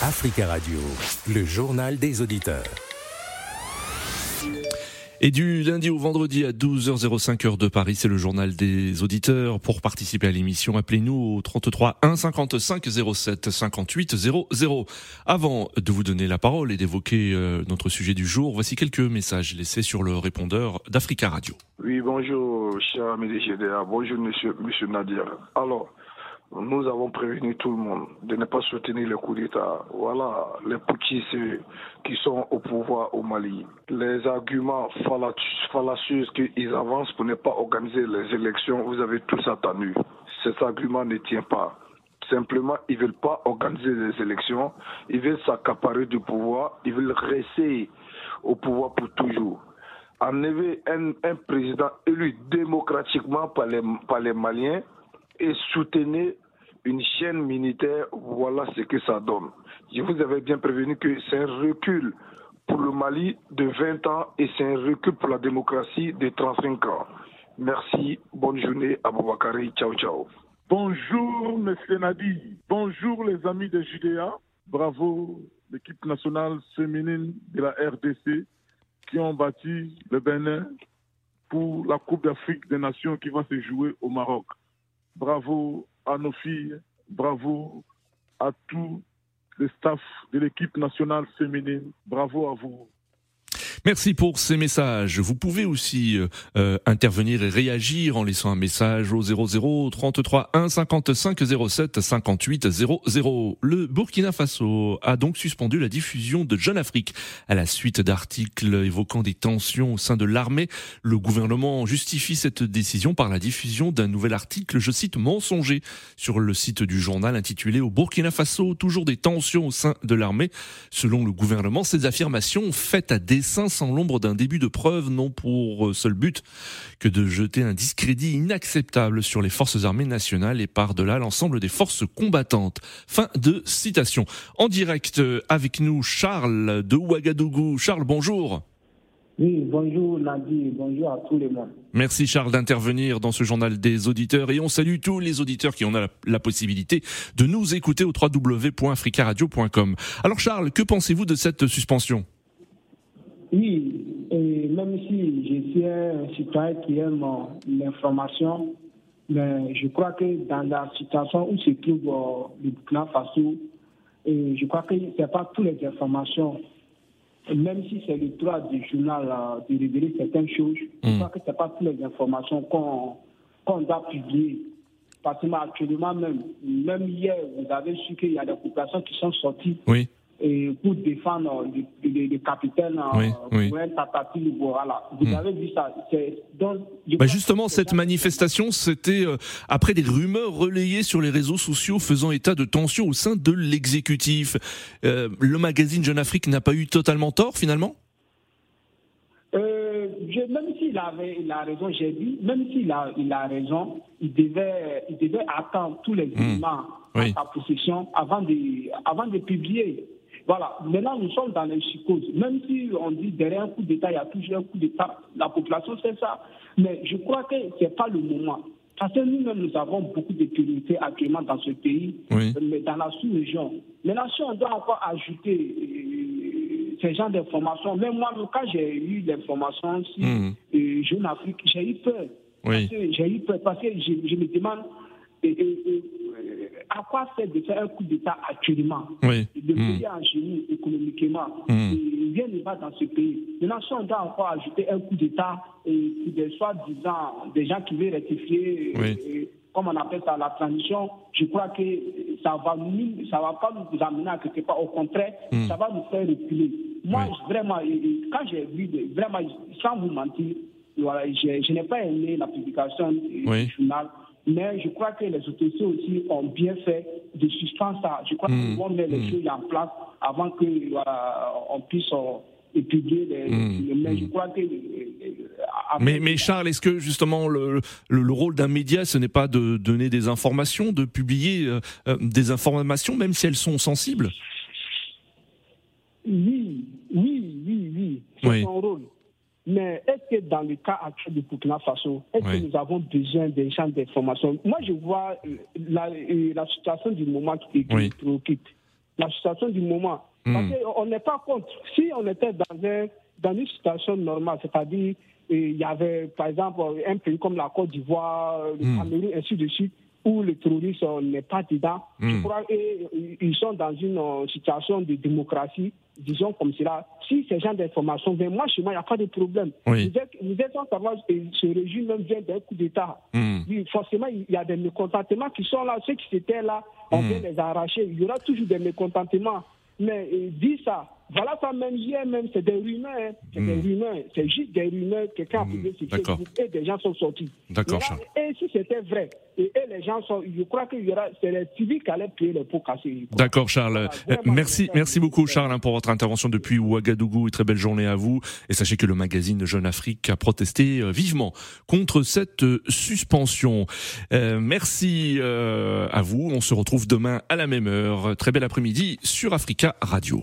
Africa Radio, le journal des auditeurs. Et du lundi au vendredi à 12h05 heure de Paris, c'est le journal des auditeurs. Pour participer à l'émission, appelez-nous au 33 1 55 07 58 00. Avant de vous donner la parole et d'évoquer euh, notre sujet du jour, voici quelques messages laissés sur le répondeur d'Africa Radio. Oui, bonjour, cher ami GDA. Bonjour, monsieur, monsieur Nadia. Alors, nous avons prévenu tout le monde de ne pas soutenir le coup d'État. Voilà les putschistes qui sont au pouvoir au Mali. Les arguments fallacieux qu'ils avancent pour ne pas organiser les élections, vous avez tous attendu. Cet argument ne tient pas. Simplement, ils ne veulent pas organiser les élections, ils veulent s'accaparer du pouvoir, ils veulent rester au pouvoir pour toujours. En effet, un, un président élu démocratiquement par les, par les Maliens et soutenir une chaîne militaire, voilà ce que ça donne. Je vous avais bien prévenu que c'est un recul pour le Mali de 20 ans et c'est un recul pour la démocratie de 35 ans. Merci, bonne journée, Aboubakari, ciao ciao. Bonjour, Monsieur Nadi. Bonjour, les amis de Judéa. Bravo, l'équipe nationale féminine de la RDC qui ont bâti le Bénin pour la Coupe d'Afrique des Nations qui va se jouer au Maroc. Bravo à nos filles, bravo à tous les staffs de l'équipe nationale féminine, bravo à vous. Merci pour ces messages. Vous pouvez aussi euh, euh, intervenir et réagir en laissant un message au 00 33 1 55 07 58 00. Le Burkina Faso a donc suspendu la diffusion de Jeune Afrique à la suite d'articles évoquant des tensions au sein de l'armée. Le gouvernement justifie cette décision par la diffusion d'un nouvel article, je cite, mensonger sur le site du journal intitulé Au Burkina Faso, toujours des tensions au sein de l'armée. Selon le gouvernement, ces affirmations faites à dessein sans l'ombre d'un début de preuve n'ont pour seul but que de jeter un discrédit inacceptable sur les forces armées nationales et par-delà l'ensemble des forces combattantes. Fin de citation. En direct avec nous, Charles de Ouagadougou. Charles, bonjour. Oui, bonjour Nadi, bonjour à tous les monde. Merci Charles d'intervenir dans ce journal des auditeurs et on salue tous les auditeurs qui ont la, la possibilité de nous écouter au www.africaradio.com. Alors Charles, que pensez-vous de cette suspension? Oui, et même si je suis un citoyen qui aime l'information, mais je crois que dans la situation où se trouve le Burkina Faso, et je crois que ce n'est pas toutes les informations, même si c'est le droit du journal de révéler certaines choses, je crois que ce n'est pas toutes les informations qu'on doit publier. Parce que actuellement même, même hier, vous avez su qu'il y a des populations qui sont sorties. Oui et pour défendre le, le, le capitaine oui, oui. voilà. Vous mmh. avez vu ça. Donc, bah justement, cette manifestation, c'était euh, après des rumeurs relayées sur les réseaux sociaux faisant état de tensions au sein de l'exécutif. Euh, le magazine Jeune Afrique n'a pas eu totalement tort finalement? Euh, je, même s'il avait il a raison, j'ai dit, même s'il a, il a raison, il devait, il devait attendre tous les éléments mmh. oui. à sa possession avant de, avant de publier. Voilà. Maintenant, nous sommes dans les psychoses. Même si on dit derrière un coup d'État, il y a toujours un coup d'État, la population sait ça. Mais je crois que ce n'est pas le moment. Parce que nous-mêmes, nous avons beaucoup de priorités actuellement dans ce pays, oui. mais dans la sous-région. Maintenant, si on doit encore ajouter euh, ces genres d'informations, même moi, quand j'ai eu l'information sur mmh. euh, Jeune Afrique, j'ai eu peur. Oui. J'ai eu peur parce que je, je me demande et, et, et, à quoi sert de faire un coup d'État actuellement oui. De payer mmh. en génie économiquement. Mmh. Rien ne va dans ce pays? Maintenant, si on doit encore ajouter un coup d'État et des soi-disant des gens qui veulent rectifier, oui. et, comme on appelle ça, la transition, je crois que ça va nous, ça va pas nous amener à quelque part. Au contraire, mmh. ça va nous faire reculer. Moi, vraiment, quand j'ai vu, vraiment, sans vous mentir, voilà, je, je n'ai pas aimé la publication du journal. Mais je crois que les autorités aussi ont bien fait de suspendre ça. Je crois mmh. qu'on met les mmh. choses en place avant qu'on voilà, puisse euh, publier les, mmh. Mais je crois que. Euh, mais, mais, Charles, est-ce que justement le, le, le rôle d'un média, ce n'est pas de donner des informations, de publier euh, des informations, même si elles sont sensibles? Oui, oui, oui, oui. C'est oui. son rôle. Mais que dans le cas actuel du Burkina Faso, est-ce oui. que nous avons besoin des champs d'information? Moi, je vois la, la, situation du moment qui, qui oui. préoccupe. la situation du moment. Hmm. Parce qu'on n'est pas contre. Si on était dans, un, dans une situation normale, c'est-à-dire il y avait, par exemple, un pays comme la Côte d'Ivoire, le Hmm. Cameroun, ainsi de suite, où le terrorisme n'est pas dedans, Hmm. qu'ils sont dans une euh, situation de démocratie, disons comme cela. Si ces gens d'information viennent, moi, chez moi, il n'y a pas de problème. Oui. Vous êtes, vous êtes en savoir, ce régime même vient d'un coup d'État. Hmm. Oui, forcément, il y a des mécontentements qui sont là. Ceux qui étaient là, on Hmm. vient les arracher. Il y aura toujours des mécontentements. Mais euh, dis ça. Voilà ça même hier même, c'est des rumeurs. hein. C'est des rumeurs. C'est juste des rumeurs. Quelqu'un a Hmm. publié sur D'accord. Facebook et des gens sont sortis. D'accord, là, Et si c'était vrai, et, et les gens sont, je crois qu'il y aura, c'est les civils qui allaient payer les pots cassés. D'accord, Charles. Voilà, vraiment, merci, merci beaucoup, Charles, hein, pour votre intervention depuis Ouagadougou. Et très belle journée à vous. Et sachez que le magazine Jeune Afrique a protesté euh, vivement contre cette euh, suspension. Euh, merci euh, à vous. On se retrouve demain à la même heure. Très bel après-midi sur Africa Radio.